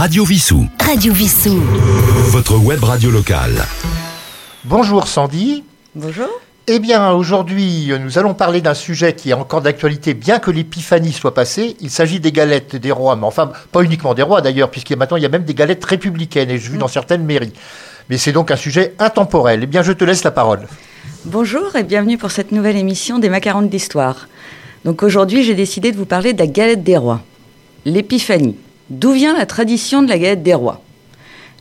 Radio Vissou. Radio Vissou. Votre web radio locale. Bonjour Sandy. Bonjour. Eh bien, aujourd'hui, nous allons parler d'un sujet qui est encore d'actualité, bien que l'épiphanie soit passée. Il s'agit des galettes des rois, mais enfin, pas uniquement des rois d'ailleurs, puisqu'il maintenant il y a même des galettes républicaines, et je vu dans certaines mairies. Mais c'est donc un sujet intemporel. Eh bien, je te laisse la parole. Bonjour et bienvenue pour cette nouvelle émission des Macarons d'Histoire. Donc aujourd'hui, j'ai décidé de vous parler de la galette des rois. L'épiphanie. D'où vient la tradition de la galette des rois?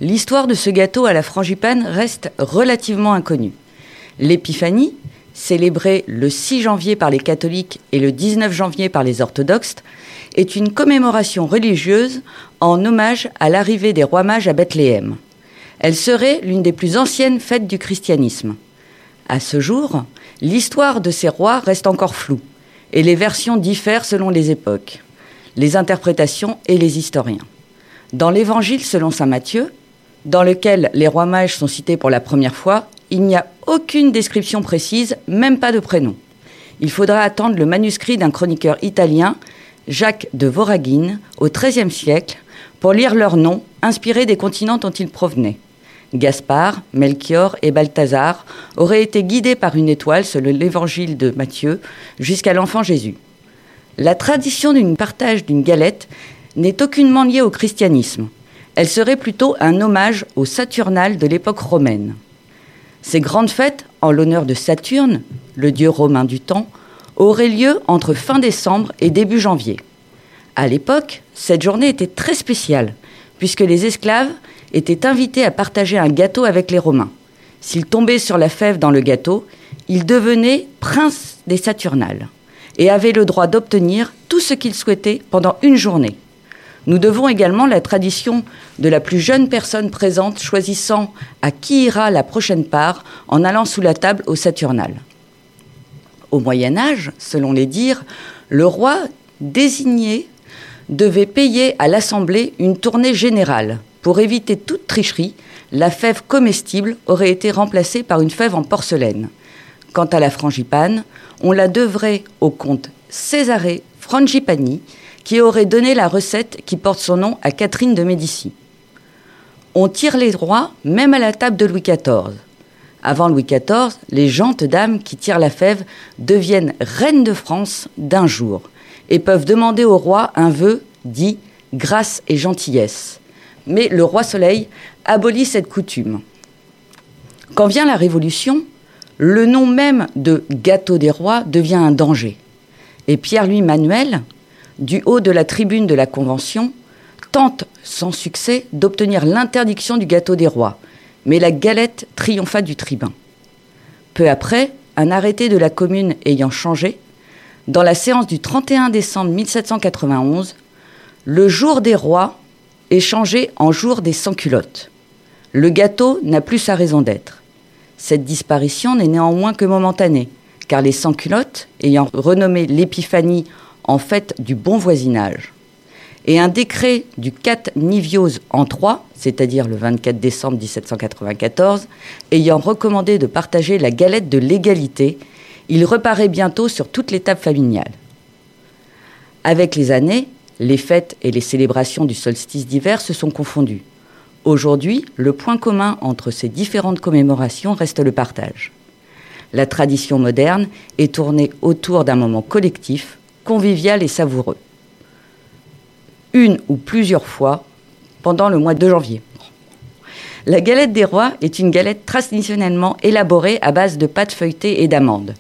L'histoire de ce gâteau à la frangipane reste relativement inconnue. L'épiphanie, célébrée le 6 janvier par les catholiques et le 19 janvier par les orthodoxes, est une commémoration religieuse en hommage à l'arrivée des rois mages à Bethléem. Elle serait l'une des plus anciennes fêtes du christianisme. À ce jour, l'histoire de ces rois reste encore floue et les versions diffèrent selon les époques, les interprétations et les historiens. Dans l'Évangile selon saint Matthieu, dans lequel les rois mages sont cités pour la première fois, il n'y a aucune description précise, même pas de prénom. Il faudra attendre le manuscrit d'un chroniqueur italien, Jacques de Voragine, au XIIIe siècle, pour lire leurs noms inspirés des continents dont ils provenaient. Gaspard, Melchior et Balthazar auraient été guidés par une étoile, selon l'évangile de Matthieu, jusqu'à l'enfant Jésus. La tradition d'une partage d'une galette n'est aucunement liée au christianisme. Elle serait plutôt un hommage au Saturnal de l'époque romaine. Ces grandes fêtes, en l'honneur de Saturne, le dieu romain du temps, auraient lieu entre fin décembre et début janvier. À l'époque, cette journée était très spéciale, puisque les esclaves étaient invités à partager un gâteau avec les Romains. S'ils tombaient sur la fève dans le gâteau, ils devenaient princes des Saturnales et avaient le droit d'obtenir tout ce qu'ils souhaitaient pendant une journée. Nous devons également la tradition de la plus jeune personne présente choisissant à qui ira la prochaine part en allant sous la table au Saturnal. Au Moyen Âge, selon les dires, le roi désigné devait payer à l'Assemblée une tournée générale. Pour éviter toute tricherie, la fève comestible aurait été remplacée par une fève en porcelaine. Quant à la frangipane, on la devrait au comte Césaré Frangipani, qui aurait donné la recette qui porte son nom à Catherine de Médicis. On tire les rois même à la table de Louis XIV. Avant Louis XIV, les gentes dames qui tirent la fève deviennent reines de France d'un jour et peuvent demander au roi un vœu dit grâce et gentillesse. Mais le roi Soleil abolit cette coutume. Quand vient la Révolution, le nom même de gâteau des rois devient un danger. Et Pierre-Louis Manuel, du haut de la tribune de la Convention, tente sans succès d'obtenir l'interdiction du gâteau des rois, mais la galette triompha du tribun. Peu après, un arrêté de la commune ayant changé, dans la séance du 31 décembre 1791, le jour des rois est changé en jour des sans-culottes. Le gâteau n'a plus sa raison d'être. Cette disparition n'est néanmoins que momentanée, car les sans-culottes, ayant renommé l'épiphanie en fête du bon voisinage, et un décret du 4 Nivios en 3, c'est-à-dire le 24 décembre 1794, ayant recommandé de partager la galette de l'égalité, il reparaît bientôt sur toute l'étape familiale. Avec les années, les fêtes et les célébrations du solstice d'hiver se sont confondues. Aujourd'hui, le point commun entre ces différentes commémorations reste le partage. La tradition moderne est tournée autour d'un moment collectif, convivial et savoureux. Une ou plusieurs fois pendant le mois de janvier. La galette des rois est une galette traditionnellement élaborée à base de pâte feuilletée et d'amandes,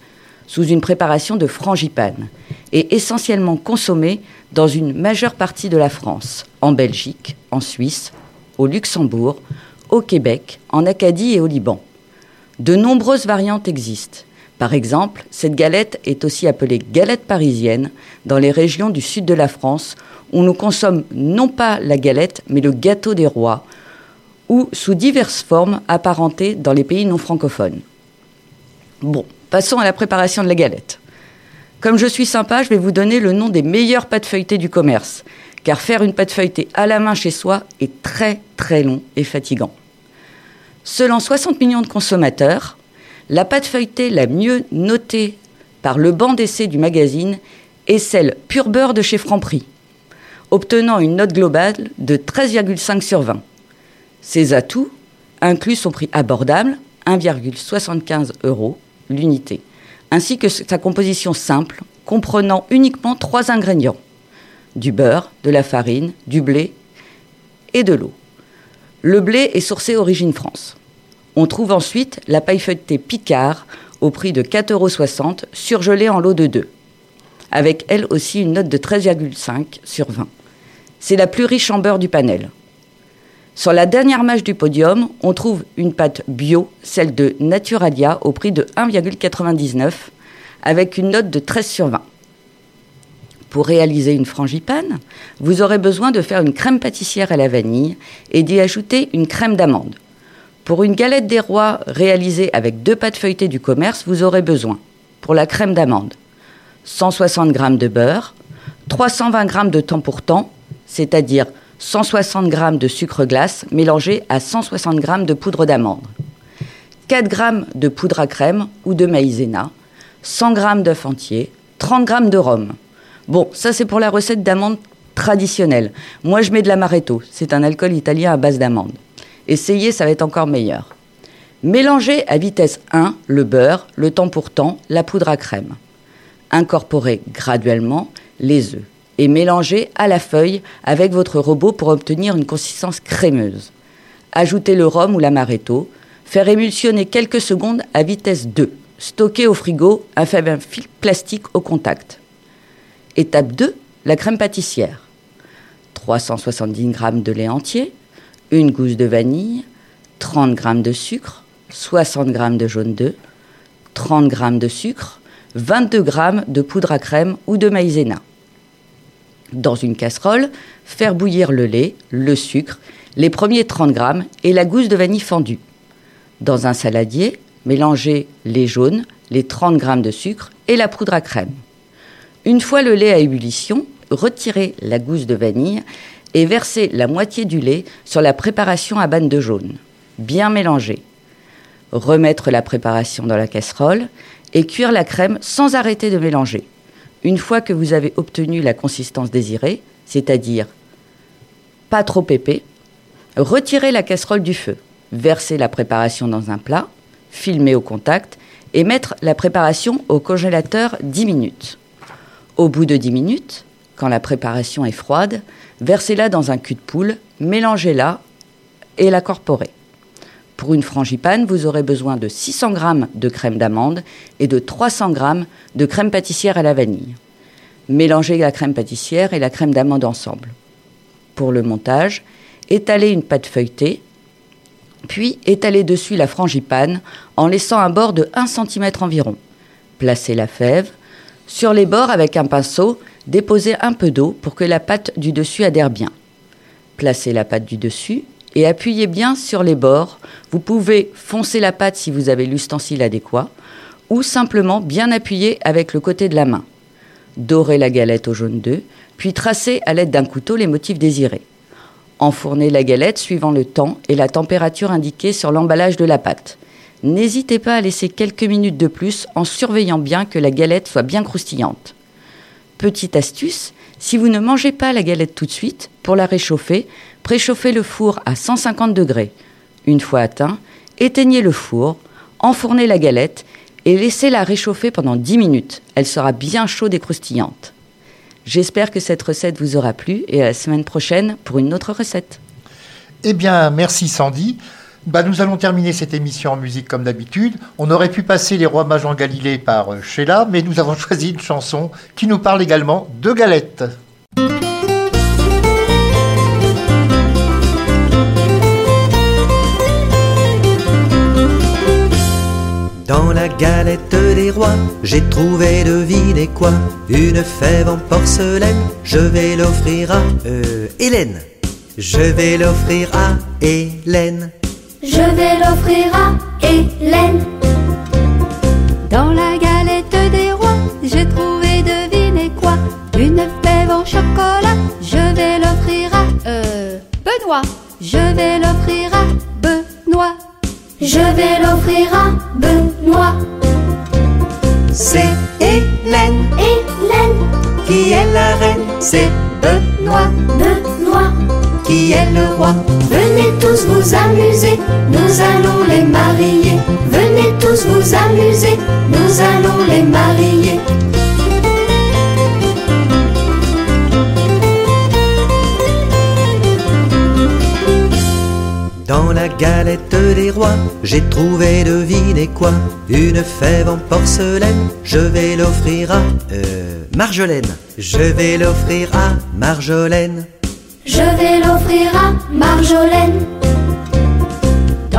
sous une préparation de frangipane, et essentiellement consommée dans une majeure partie de la France, en Belgique, en Suisse, au Luxembourg, au Québec, en Acadie et au Liban. De nombreuses variantes existent. Par exemple, cette galette est aussi appelée galette parisienne dans les régions du sud de la France où nous consomme non pas la galette mais le gâteau des rois ou sous diverses formes apparentées dans les pays non francophones. Bon, passons à la préparation de la galette. Comme je suis sympa, je vais vous donner le nom des meilleures pâtes feuilletées du commerce, car faire une pâte feuilletée à la main chez soi est très très long et fatigant. Selon 60 millions de consommateurs, la pâte feuilletée la mieux notée par le banc d'essai du magazine est celle pur beurre de chez Franprix. obtenant une note globale de 13,5 sur 20. Ses atouts incluent son prix abordable, 1,75 euros l'unité, ainsi que sa composition simple, comprenant uniquement trois ingrédients du beurre, de la farine, du blé et de l'eau. Le blé est sourcé Origine France. On trouve ensuite la paille feuilletée Picard au prix de 4,60 euros, surgelée en lot de 2, avec elle aussi une note de 13,5 sur 20. C'est la plus riche en beurre du panel. Sur la dernière mâche du podium, on trouve une pâte bio, celle de Naturalia, au prix de 1,99, avec une note de 13 sur 20. Pour réaliser une frangipane, vous aurez besoin de faire une crème pâtissière à la vanille et d'y ajouter une crème d'amande. Pour une galette des rois réalisée avec deux pâtes feuilletées du commerce, vous aurez besoin, pour la crème d'amande, 160 g de beurre, 320 g de temps pour temps, c'est-à-dire 160 g de sucre glace mélangé à 160 g de poudre d'amande, 4 g de poudre à crème ou de maïzena, 100 g d'œufs entiers, 30 g de rhum. Bon, ça c'est pour la recette d'amande traditionnelle. Moi je mets de l'amaretto, c'est un alcool italien à base d'amande. Essayez, ça va être encore meilleur. Mélangez à vitesse 1 le beurre, le temps pour temps, la poudre à crème. Incorporez graduellement les œufs et mélangez à la feuille avec votre robot pour obtenir une consistance crémeuse. Ajoutez le rhum ou l'amaretto, faire émulsionner quelques secondes à vitesse 2. Stocker au frigo un fil plastique au contact. Étape 2, la crème pâtissière. 370 g de lait entier, une gousse de vanille, 30 g de sucre, 60 g de jaune d'œuf, 30 g de sucre, 22 g de poudre à crème ou de maïzena. Dans une casserole, faire bouillir le lait, le sucre, les premiers 30 g et la gousse de vanille fendue. Dans un saladier, mélanger les jaunes, les 30 g de sucre et la poudre à crème. Une fois le lait à ébullition, retirez la gousse de vanille et versez la moitié du lait sur la préparation à banne de jaune. Bien mélanger. Remettre la préparation dans la casserole et cuire la crème sans arrêter de mélanger. Une fois que vous avez obtenu la consistance désirée, c'est-à-dire pas trop épais, retirez la casserole du feu, versez la préparation dans un plat, filmer au contact et mettre la préparation au congélateur 10 minutes. Au bout de 10 minutes, quand la préparation est froide, versez-la dans un cul de poule, mélangez-la et la corporez. Pour une frangipane, vous aurez besoin de 600 g de crème d'amande et de 300 g de crème pâtissière à la vanille. Mélangez la crème pâtissière et la crème d'amande ensemble. Pour le montage, étalez une pâte feuilletée, puis étalez dessus la frangipane en laissant un bord de 1 cm environ. Placez la fève. Sur les bords, avec un pinceau, Déposez un peu d'eau pour que la pâte du dessus adhère bien. Placez la pâte du dessus et appuyez bien sur les bords. Vous pouvez foncer la pâte si vous avez l'ustensile adéquat ou simplement bien appuyer avec le côté de la main. Dorez la galette au jaune d'œuf, puis tracez à l'aide d'un couteau les motifs désirés. Enfournez la galette suivant le temps et la température indiquée sur l'emballage de la pâte. N'hésitez pas à laisser quelques minutes de plus en surveillant bien que la galette soit bien croustillante. Petite astuce, si vous ne mangez pas la galette tout de suite, pour la réchauffer, préchauffez le four à 150 degrés. Une fois atteint, éteignez le four, enfournez la galette et laissez-la réchauffer pendant 10 minutes. Elle sera bien chaude et croustillante. J'espère que cette recette vous aura plu et à la semaine prochaine pour une autre recette. Eh bien, merci Sandy. Bah, nous allons terminer cette émission en musique comme d'habitude. On aurait pu passer Les Rois Mages en Galilée par euh, Sheila, mais nous avons choisi une chanson qui nous parle également de galettes. Dans la galette des rois, j'ai trouvé de quoi? Une fève en porcelaine, je vais l'offrir à euh, Hélène. Je vais l'offrir à Hélène. Je vais l'offrir à Hélène. Dans la galette tous vous amuser, nous allons les marier. Venez tous vous amuser, nous allons les marier. Dans la galette des rois, j'ai trouvé, devinez quoi? Une fève en porcelaine, je vais l'offrir à... Euh, Marjolaine. Je vais l'offrir à Marjolaine. Je vais l'offrir à Marjolaine.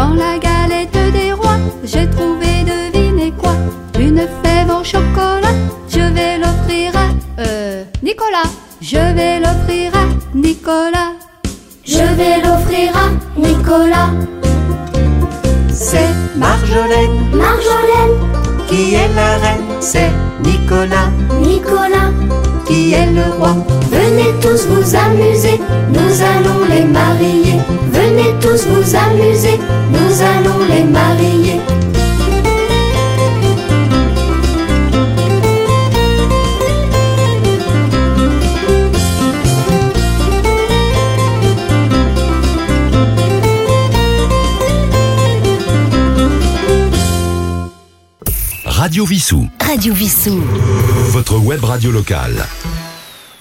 Dans la galette des rois, j'ai trouvé, devinez quoi Une fève en chocolat, je vais l'offrir à... Euh, Nicolas. Je vais l'offrir à Nicolas. Je vais l'offrir à Nicolas. C'est Marjolaine Marjolaine, qui est la reine. C'est Nicolas Nicolas. qui est le roi? Venez tous vous amuser, nous allons les marier. Venez tous vous amuser, nous allons les marier. Radio Vissou. Radio Vissou. Votre web radio locale.